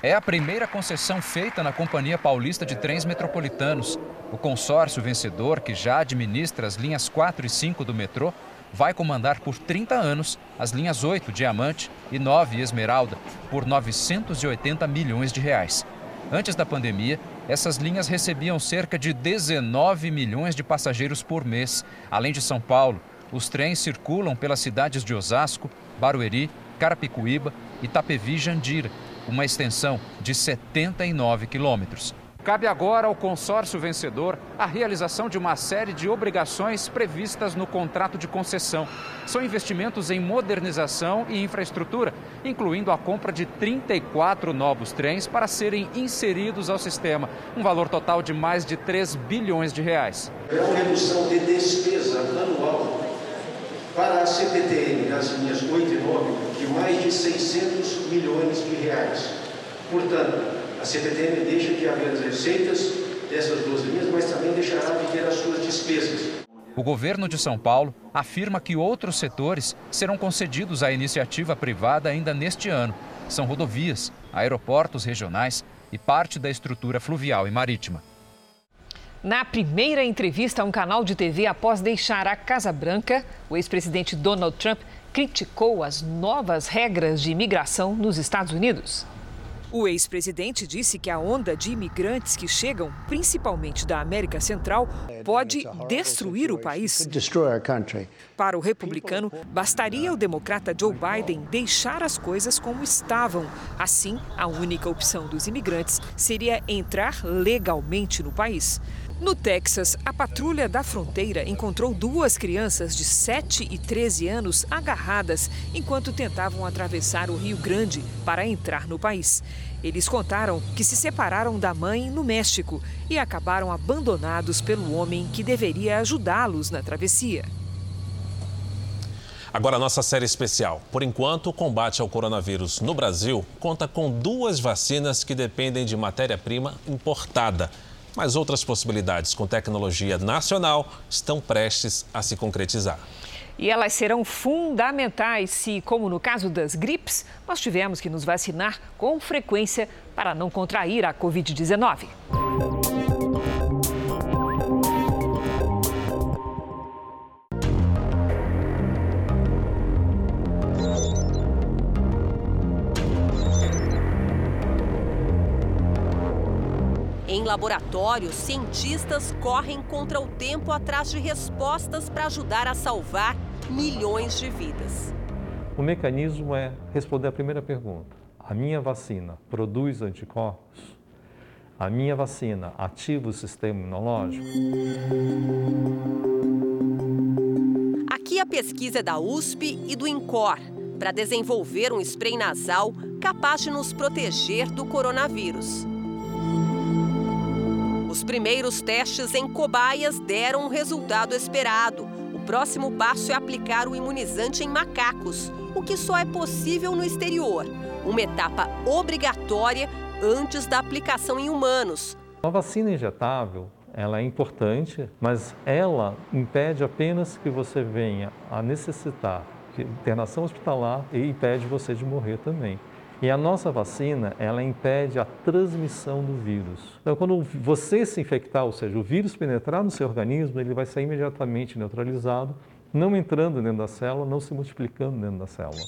É a primeira concessão feita na Companhia Paulista de Trens Metropolitanos. O consórcio vencedor, que já administra as linhas 4 e 5 do metrô, vai comandar por 30 anos as linhas 8 Diamante e 9 Esmeralda por 980 milhões de reais. Antes da pandemia, essas linhas recebiam cerca de 19 milhões de passageiros por mês. Além de São Paulo, os trens circulam pelas cidades de Osasco, Barueri, Carapicuíba, Itapevi e Jandira, uma extensão de 79 quilômetros. Cabe agora ao consórcio vencedor a realização de uma série de obrigações previstas no contrato de concessão. São investimentos em modernização e infraestrutura, incluindo a compra de 34 novos trens para serem inseridos ao sistema, um valor total de mais de 3 bilhões de reais. É uma redução de despesa anual para a CPTM, nas linhas 8 e 9, de mais de 600 milhões de reais. Portanto, a CPTM deixa de haver as receitas dessas duas linhas, mas também deixará de ter as suas despesas. O governo de São Paulo afirma que outros setores serão concedidos à iniciativa privada ainda neste ano. São rodovias, aeroportos regionais e parte da estrutura fluvial e marítima. Na primeira entrevista a um canal de TV após deixar a Casa Branca, o ex-presidente Donald Trump criticou as novas regras de imigração nos Estados Unidos. O ex-presidente disse que a onda de imigrantes que chegam, principalmente da América Central, pode destruir o país. Para o republicano, bastaria o democrata Joe Biden deixar as coisas como estavam. Assim, a única opção dos imigrantes seria entrar legalmente no país. No Texas, a patrulha da fronteira encontrou duas crianças de 7 e 13 anos agarradas enquanto tentavam atravessar o Rio Grande para entrar no país. Eles contaram que se separaram da mãe no México e acabaram abandonados pelo homem que deveria ajudá-los na travessia. Agora, nossa série especial. Por enquanto, o combate ao coronavírus no Brasil conta com duas vacinas que dependem de matéria-prima importada. Mas outras possibilidades com tecnologia nacional estão prestes a se concretizar. E elas serão fundamentais se, como no caso das gripes, nós tivemos que nos vacinar com frequência para não contrair a Covid-19. Em laboratórios, cientistas correm contra o tempo atrás de respostas para ajudar a salvar milhões de vidas. O mecanismo é responder a primeira pergunta: a minha vacina produz anticorpos? A minha vacina ativa o sistema imunológico? Aqui a pesquisa é da USP e do INCOR para desenvolver um spray nasal capaz de nos proteger do coronavírus. Os primeiros testes em cobaias deram o resultado esperado. O próximo passo é aplicar o imunizante em macacos, o que só é possível no exterior. Uma etapa obrigatória antes da aplicação em humanos. A vacina injetável ela é importante, mas ela impede apenas que você venha a necessitar de internação hospitalar e impede você de morrer também. E a nossa vacina, ela impede a transmissão do vírus. Então, quando você se infectar, ou seja, o vírus penetrar no seu organismo, ele vai ser imediatamente neutralizado, não entrando dentro da célula, não se multiplicando dentro da célula.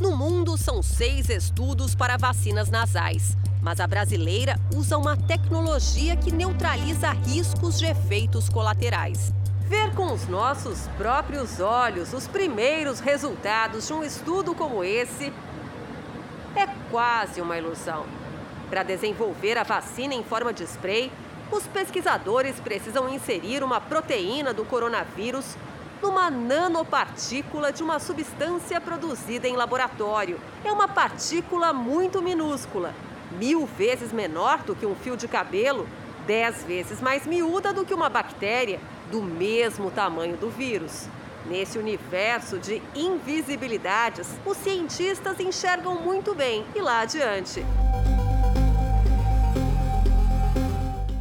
No mundo, são seis estudos para vacinas nasais. Mas a brasileira usa uma tecnologia que neutraliza riscos de efeitos colaterais. Ver com os nossos próprios olhos os primeiros resultados de um estudo como esse é quase uma ilusão. Para desenvolver a vacina em forma de spray, os pesquisadores precisam inserir uma proteína do coronavírus numa nanopartícula de uma substância produzida em laboratório. É uma partícula muito minúscula, mil vezes menor do que um fio de cabelo, dez vezes mais miúda do que uma bactéria do mesmo tamanho do vírus. Nesse universo de invisibilidades, os cientistas enxergam muito bem e lá adiante.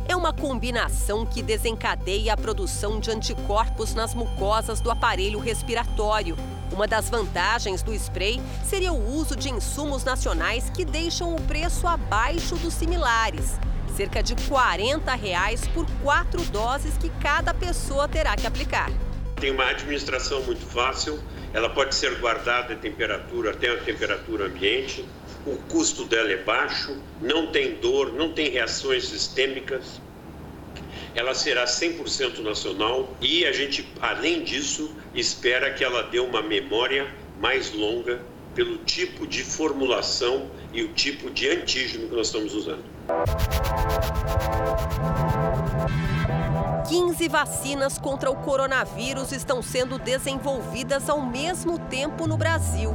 É uma combinação que desencadeia a produção de anticorpos nas mucosas do aparelho respiratório. Uma das vantagens do spray seria o uso de insumos nacionais que deixam o preço abaixo dos similares cerca de 40 reais por quatro doses que cada pessoa terá que aplicar. Tem uma administração muito fácil, ela pode ser guardada a temperatura até a temperatura ambiente, o custo dela é baixo, não tem dor, não tem reações sistêmicas, ela será 100% nacional e a gente, além disso, espera que ela dê uma memória mais longa pelo tipo de formulação e o tipo de antígeno que nós estamos usando. 15 vacinas contra o coronavírus estão sendo desenvolvidas ao mesmo tempo no Brasil.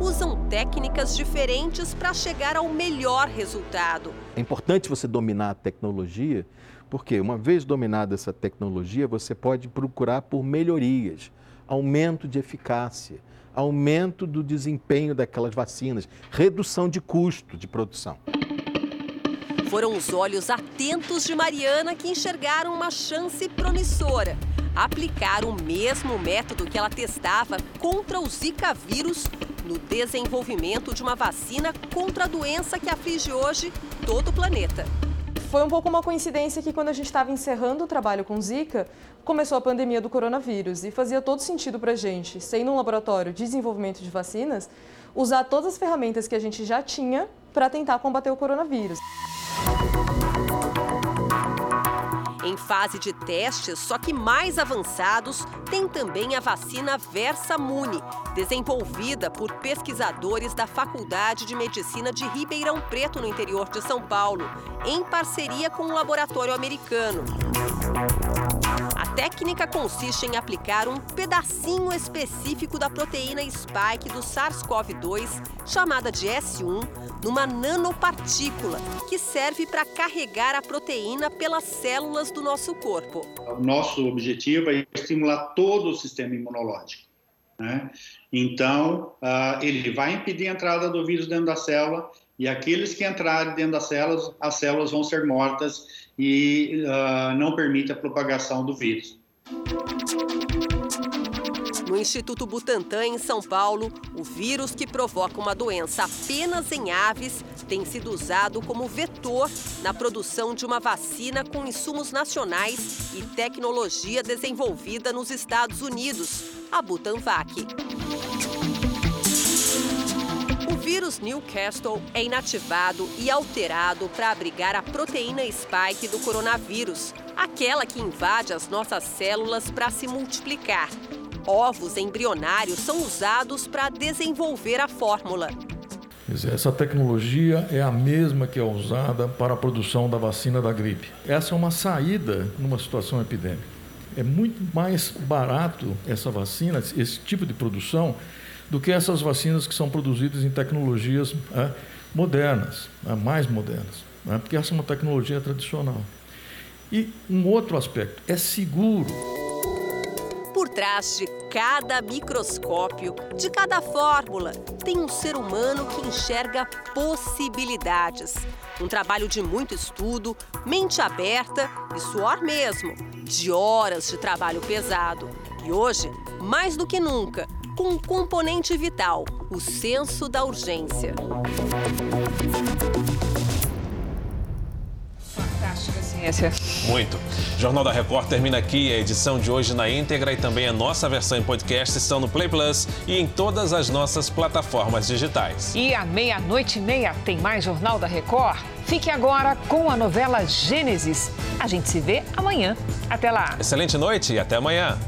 Usam técnicas diferentes para chegar ao melhor resultado. É importante você dominar a tecnologia, Porque uma vez dominada essa tecnologia, você pode procurar por melhorias, aumento de eficácia, aumento do desempenho daquelas vacinas, redução de custo de produção. Foram os olhos atentos de Mariana que enxergaram uma chance promissora. Aplicar o mesmo método que ela testava contra o Zika vírus no desenvolvimento de uma vacina contra a doença que aflige hoje todo o planeta. Foi um pouco uma coincidência que quando a gente estava encerrando o trabalho com Zika, começou a pandemia do coronavírus e fazia todo sentido para a gente, sendo um laboratório de desenvolvimento de vacinas, usar todas as ferramentas que a gente já tinha para tentar combater o coronavírus. Em fase de testes, só que mais avançados, tem também a vacina Versamune, desenvolvida por pesquisadores da Faculdade de Medicina de Ribeirão Preto, no interior de São Paulo, em parceria com um laboratório americano. Técnica consiste em aplicar um pedacinho específico da proteína spike do SARS-CoV-2, chamada de S1, numa nanopartícula, que serve para carregar a proteína pelas células do nosso corpo. O nosso objetivo é estimular todo o sistema imunológico. Né? Então, uh, ele vai impedir a entrada do vírus dentro da célula e aqueles que entrarem dentro das células, as células vão ser mortas e uh, não permite a propagação do vírus. No Instituto Butantan, em São Paulo, o vírus que provoca uma doença apenas em aves tem sido usado como vetor na produção de uma vacina com insumos nacionais e tecnologia desenvolvida nos Estados Unidos, a Butanvac. O vírus Newcastle é inativado e alterado para abrigar a proteína spike do coronavírus, aquela que invade as nossas células para se multiplicar ovos embrionários são usados para desenvolver a fórmula. Essa tecnologia é a mesma que é usada para a produção da vacina da gripe. Essa é uma saída numa situação epidêmica. É muito mais barato essa vacina, esse tipo de produção, do que essas vacinas que são produzidas em tecnologias é, modernas, é, mais modernas, é, porque essa é uma tecnologia tradicional. E um outro aspecto, é seguro. Por trás de cada microscópio, de cada fórmula, tem um ser humano que enxerga possibilidades. Um trabalho de muito estudo, mente aberta e suor mesmo, de horas de trabalho pesado. E hoje, mais do que nunca, com um componente vital, o senso da urgência. Fantástica ciência. Muito. Jornal da Record termina aqui. A edição de hoje na íntegra e também a nossa versão em podcast estão no Play Plus e em todas as nossas plataformas digitais. E à meia-noite e meia tem mais Jornal da Record. Fique agora com a novela Gênesis. A gente se vê amanhã. Até lá. Excelente noite e até amanhã.